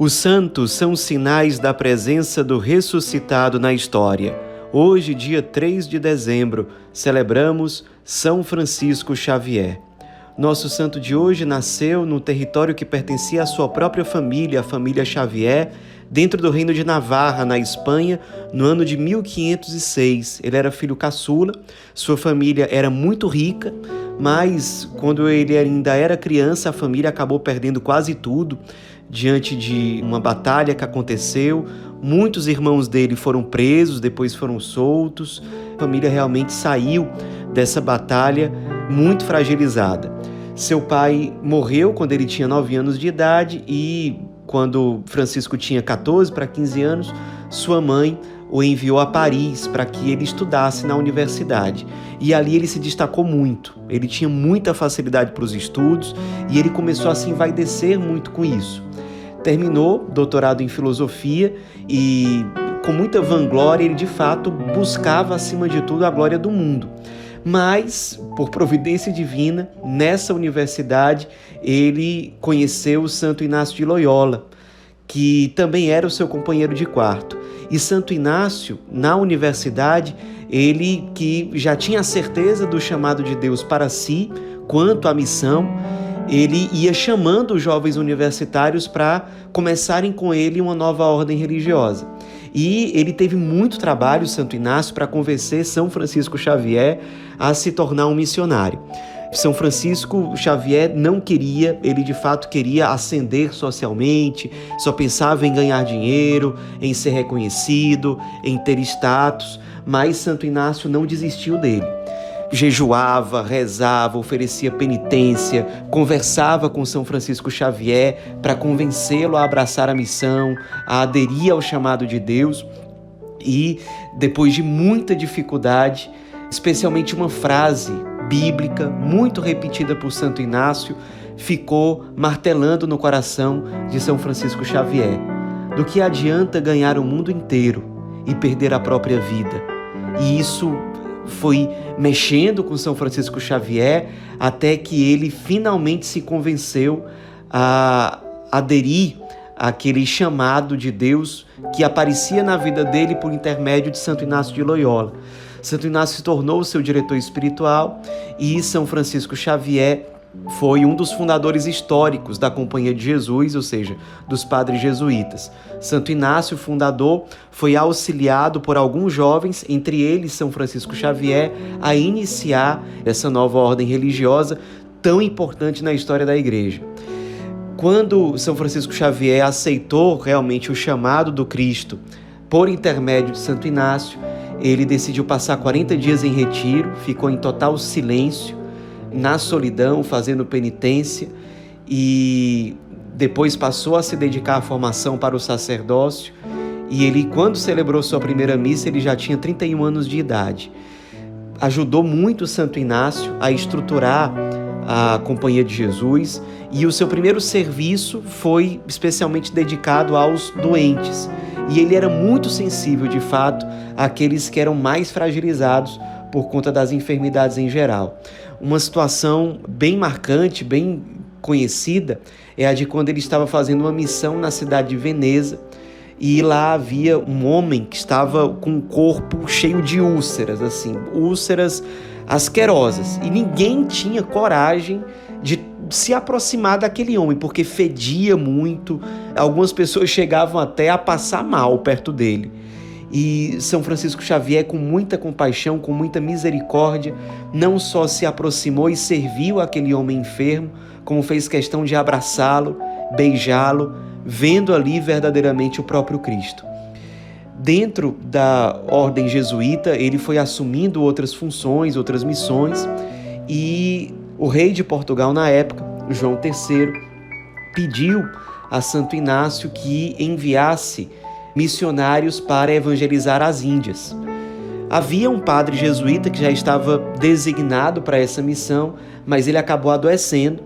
Os santos são sinais da presença do ressuscitado na história. Hoje, dia 3 de dezembro, celebramos São Francisco Xavier. Nosso santo de hoje nasceu no território que pertencia à sua própria família, a família Xavier, dentro do reino de Navarra, na Espanha, no ano de 1506. Ele era filho caçula, sua família era muito rica, mas quando ele ainda era criança, a família acabou perdendo quase tudo diante de uma batalha que aconteceu. Muitos irmãos dele foram presos, depois foram soltos. A família realmente saiu dessa batalha muito fragilizada. Seu pai morreu quando ele tinha 9 anos de idade e quando Francisco tinha 14 para 15 anos, sua mãe o enviou a Paris para que ele estudasse na universidade. E ali ele se destacou muito. Ele tinha muita facilidade para os estudos e ele começou a se envaidecer muito com isso. Terminou doutorado em filosofia e com muita vanglória ele de fato buscava acima de tudo a glória do mundo. Mas, por providência divina, nessa universidade ele conheceu o Santo Inácio de Loyola, que também era o seu companheiro de quarto. E Santo Inácio, na universidade, ele que já tinha a certeza do chamado de Deus para si, quanto à missão, ele ia chamando os jovens universitários para começarem com ele uma nova ordem religiosa. E ele teve muito trabalho, Santo Inácio, para convencer São Francisco Xavier a se tornar um missionário. São Francisco Xavier não queria, ele de fato queria ascender socialmente, só pensava em ganhar dinheiro, em ser reconhecido, em ter status, mas Santo Inácio não desistiu dele. Jejuava, rezava, oferecia penitência, conversava com São Francisco Xavier para convencê-lo a abraçar a missão, a aderir ao chamado de Deus. E depois de muita dificuldade, especialmente uma frase bíblica, muito repetida por Santo Inácio, ficou martelando no coração de São Francisco Xavier. Do que adianta ganhar o mundo inteiro e perder a própria vida? E isso foi mexendo com São Francisco Xavier até que ele finalmente se convenceu a aderir àquele chamado de Deus que aparecia na vida dele por intermédio de Santo Inácio de Loyola. Santo Inácio se tornou seu diretor espiritual e São Francisco Xavier foi um dos fundadores históricos da Companhia de Jesus, ou seja, dos padres jesuítas. Santo Inácio, fundador, foi auxiliado por alguns jovens, entre eles São Francisco Xavier, a iniciar essa nova ordem religiosa tão importante na história da Igreja. Quando São Francisco Xavier aceitou realmente o chamado do Cristo por intermédio de Santo Inácio, ele decidiu passar 40 dias em retiro, ficou em total silêncio, na solidão, fazendo penitência e depois passou a se dedicar à formação para o sacerdócio. E ele, quando celebrou sua primeira missa, ele já tinha 31 anos de idade. Ajudou muito Santo Inácio a estruturar a Companhia de Jesus e o seu primeiro serviço foi especialmente dedicado aos doentes. E ele era muito sensível, de fato, àqueles que eram mais fragilizados por conta das enfermidades em geral. Uma situação bem marcante, bem conhecida, é a de quando ele estava fazendo uma missão na cidade de Veneza e lá havia um homem que estava com o corpo cheio de úlceras, assim, úlceras asquerosas, e ninguém tinha coragem de se aproximar daquele homem, porque fedia muito. Algumas pessoas chegavam até a passar mal perto dele. E São Francisco Xavier, com muita compaixão, com muita misericórdia, não só se aproximou e serviu aquele homem enfermo, como fez questão de abraçá-lo, beijá-lo, vendo ali verdadeiramente o próprio Cristo. Dentro da ordem jesuíta, ele foi assumindo outras funções, outras missões, e o rei de Portugal na época, João III, pediu a Santo Inácio que enviasse missionários para evangelizar as Índias. Havia um padre jesuíta que já estava designado para essa missão, mas ele acabou adoecendo.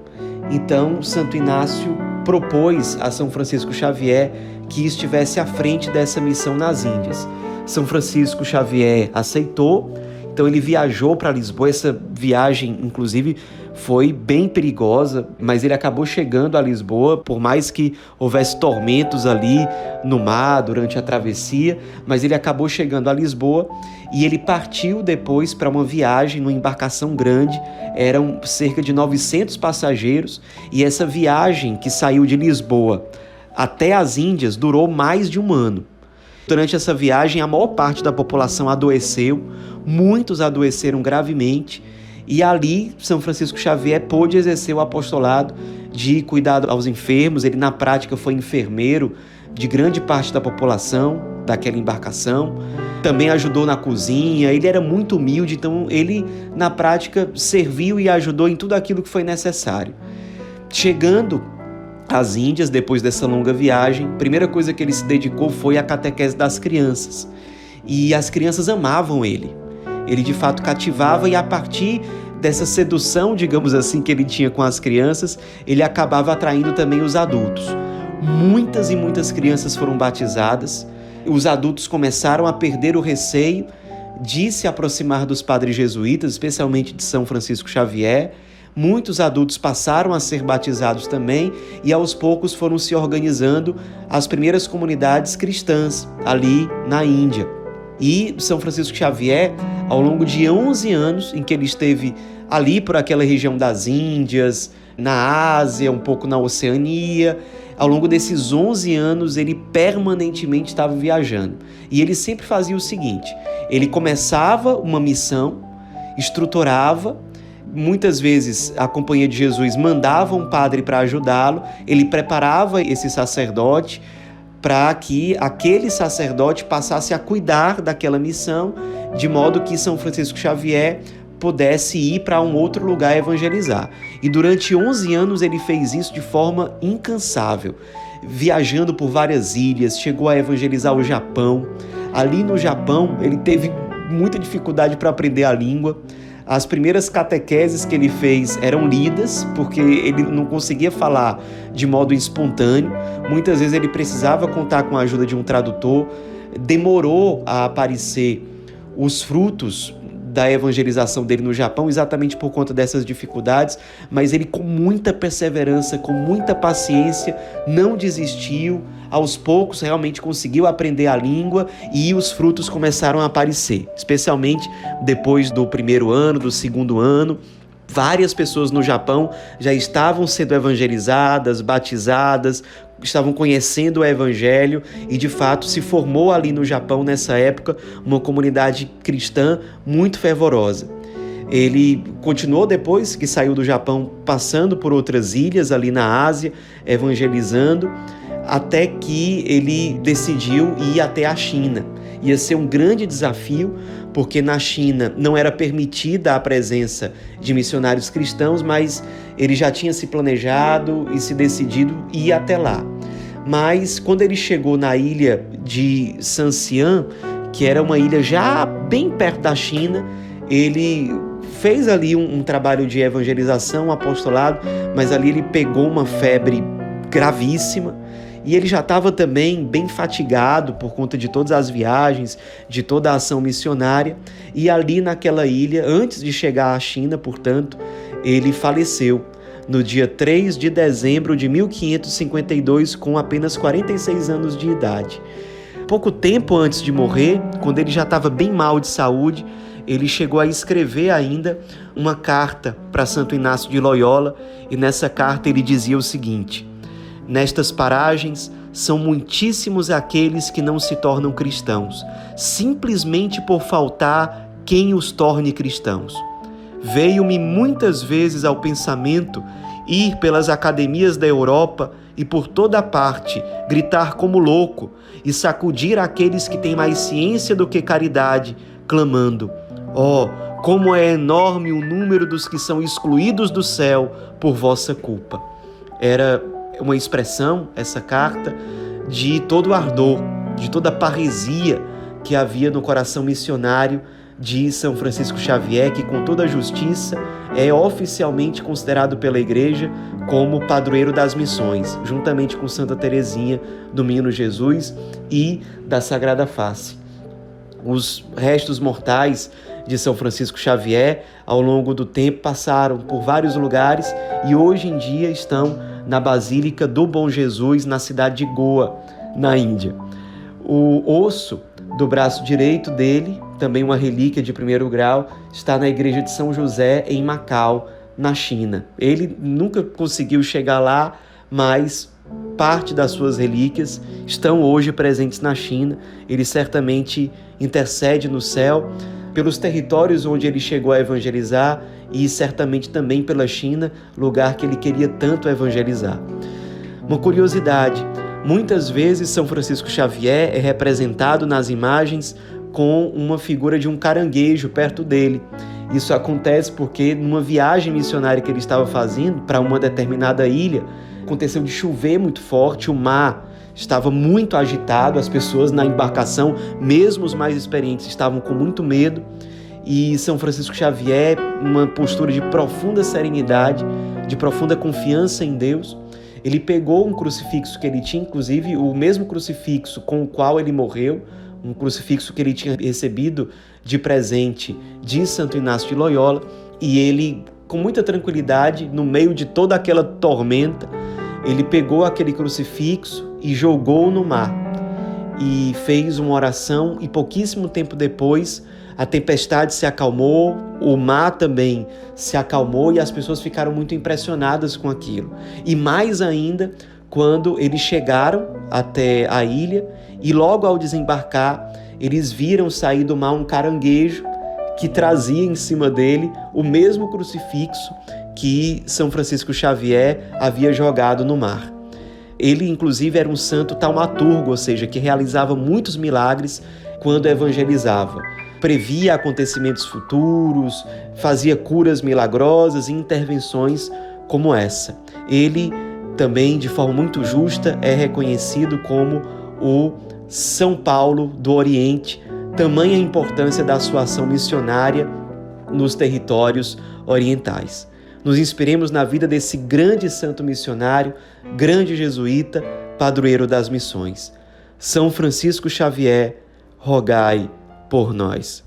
Então, Santo Inácio propôs a São Francisco Xavier que estivesse à frente dessa missão nas Índias. São Francisco Xavier aceitou, então ele viajou para Lisboa. Essa viagem, inclusive, foi bem perigosa, mas ele acabou chegando a Lisboa, por mais que houvesse tormentos ali no mar durante a travessia, mas ele acabou chegando a Lisboa e ele partiu depois para uma viagem numa embarcação grande, eram cerca de 900 passageiros, e essa viagem que saiu de Lisboa até as Índias durou mais de um ano. Durante essa viagem, a maior parte da população adoeceu, muitos adoeceram gravemente, e ali São Francisco Xavier pôde exercer o apostolado de cuidado aos enfermos. Ele, na prática, foi enfermeiro de grande parte da população daquela embarcação. Também ajudou na cozinha. Ele era muito humilde, então ele, na prática, serviu e ajudou em tudo aquilo que foi necessário. Chegando às Índias, depois dessa longa viagem, a primeira coisa que ele se dedicou foi a catequese das crianças. E as crianças amavam ele. Ele de fato cativava e a partir dessa sedução, digamos assim, que ele tinha com as crianças, ele acabava atraindo também os adultos. Muitas e muitas crianças foram batizadas. Os adultos começaram a perder o receio de se aproximar dos padres jesuítas, especialmente de São Francisco Xavier. Muitos adultos passaram a ser batizados também e aos poucos foram se organizando as primeiras comunidades cristãs ali na Índia. E São Francisco Xavier, ao longo de 11 anos em que ele esteve ali por aquela região das Índias, na Ásia, um pouco na Oceania, ao longo desses 11 anos ele permanentemente estava viajando. E ele sempre fazia o seguinte: ele começava uma missão, estruturava, muitas vezes a Companhia de Jesus mandava um padre para ajudá-lo, ele preparava esse sacerdote para que aquele sacerdote passasse a cuidar daquela missão, de modo que São Francisco Xavier pudesse ir para um outro lugar evangelizar. E durante 11 anos ele fez isso de forma incansável, viajando por várias ilhas, chegou a evangelizar o Japão. Ali no Japão, ele teve muita dificuldade para aprender a língua. As primeiras catequeses que ele fez eram lidas, porque ele não conseguia falar de modo espontâneo. Muitas vezes ele precisava contar com a ajuda de um tradutor. Demorou a aparecer os frutos da evangelização dele no Japão, exatamente por conta dessas dificuldades, mas ele, com muita perseverança, com muita paciência, não desistiu. Aos poucos, realmente conseguiu aprender a língua e os frutos começaram a aparecer, especialmente depois do primeiro ano, do segundo ano. Várias pessoas no Japão já estavam sendo evangelizadas, batizadas, estavam conhecendo o Evangelho e de fato se formou ali no Japão nessa época uma comunidade cristã muito fervorosa. Ele continuou depois que saiu do Japão, passando por outras ilhas ali na Ásia, evangelizando, até que ele decidiu ir até a China. Ia ser um grande desafio, porque na China não era permitida a presença de missionários cristãos, mas ele já tinha se planejado e se decidido ir até lá. Mas quando ele chegou na ilha de Sanxian, que era uma ilha já bem perto da China, ele fez ali um, um trabalho de evangelização, um apostolado, mas ali ele pegou uma febre gravíssima e ele já estava também bem fatigado por conta de todas as viagens, de toda a ação missionária. E ali naquela ilha, antes de chegar à China, portanto, ele faleceu no dia 3 de dezembro de 1552, com apenas 46 anos de idade. Pouco tempo antes de morrer, quando ele já estava bem mal de saúde, ele chegou a escrever ainda uma carta para Santo Inácio de Loyola, e nessa carta ele dizia o seguinte: Nestas paragens são muitíssimos aqueles que não se tornam cristãos, simplesmente por faltar quem os torne cristãos. Veio-me muitas vezes ao pensamento ir pelas academias da Europa e por toda parte gritar como louco e sacudir aqueles que têm mais ciência do que caridade, clamando: Oh, como é enorme o número dos que são excluídos do céu por vossa culpa. Era uma expressão, essa carta, de todo o ardor, de toda a parresia que havia no coração missionário de São Francisco Xavier, que com toda a justiça é oficialmente considerado pela Igreja como padroeiro das missões, juntamente com Santa Teresinha do Menino Jesus e da Sagrada Face. Os restos mortais de São Francisco Xavier, ao longo do tempo, passaram por vários lugares e hoje em dia estão na Basílica do Bom Jesus, na cidade de Goa, na Índia. O osso do braço direito dele, também uma relíquia de primeiro grau, está na igreja de São José, em Macau, na China. Ele nunca conseguiu chegar lá, mas parte das suas relíquias estão hoje presentes na China. Ele certamente intercede no céu pelos territórios onde ele chegou a evangelizar e certamente também pela China, lugar que ele queria tanto evangelizar. Uma curiosidade: muitas vezes São Francisco Xavier é representado nas imagens com uma figura de um caranguejo perto dele. Isso acontece porque numa viagem missionária que ele estava fazendo para uma determinada ilha, aconteceu de chover muito forte, o mar estava muito agitado, as pessoas na embarcação, mesmo os mais experientes, estavam com muito medo. E São Francisco Xavier, uma postura de profunda serenidade, de profunda confiança em Deus, ele pegou um crucifixo que ele tinha, inclusive o mesmo crucifixo com o qual ele morreu, um crucifixo que ele tinha recebido de presente de Santo Inácio de Loyola, e ele, com muita tranquilidade, no meio de toda aquela tormenta, ele pegou aquele crucifixo e jogou no mar. E fez uma oração, e pouquíssimo tempo depois, a tempestade se acalmou, o mar também se acalmou e as pessoas ficaram muito impressionadas com aquilo. E mais ainda, quando eles chegaram até a ilha e logo ao desembarcar, eles viram sair do mar um caranguejo que trazia em cima dele o mesmo crucifixo que São Francisco Xavier havia jogado no mar. Ele, inclusive, era um santo taumaturgo, ou seja, que realizava muitos milagres quando evangelizava. Previa acontecimentos futuros, fazia curas milagrosas e intervenções como essa. Ele também, de forma muito justa, é reconhecido como o São Paulo do Oriente, tamanha a importância da sua ação missionária nos territórios orientais nos inspiremos na vida desse grande santo missionário, grande jesuíta, padroeiro das missões. São Francisco Xavier, rogai por nós.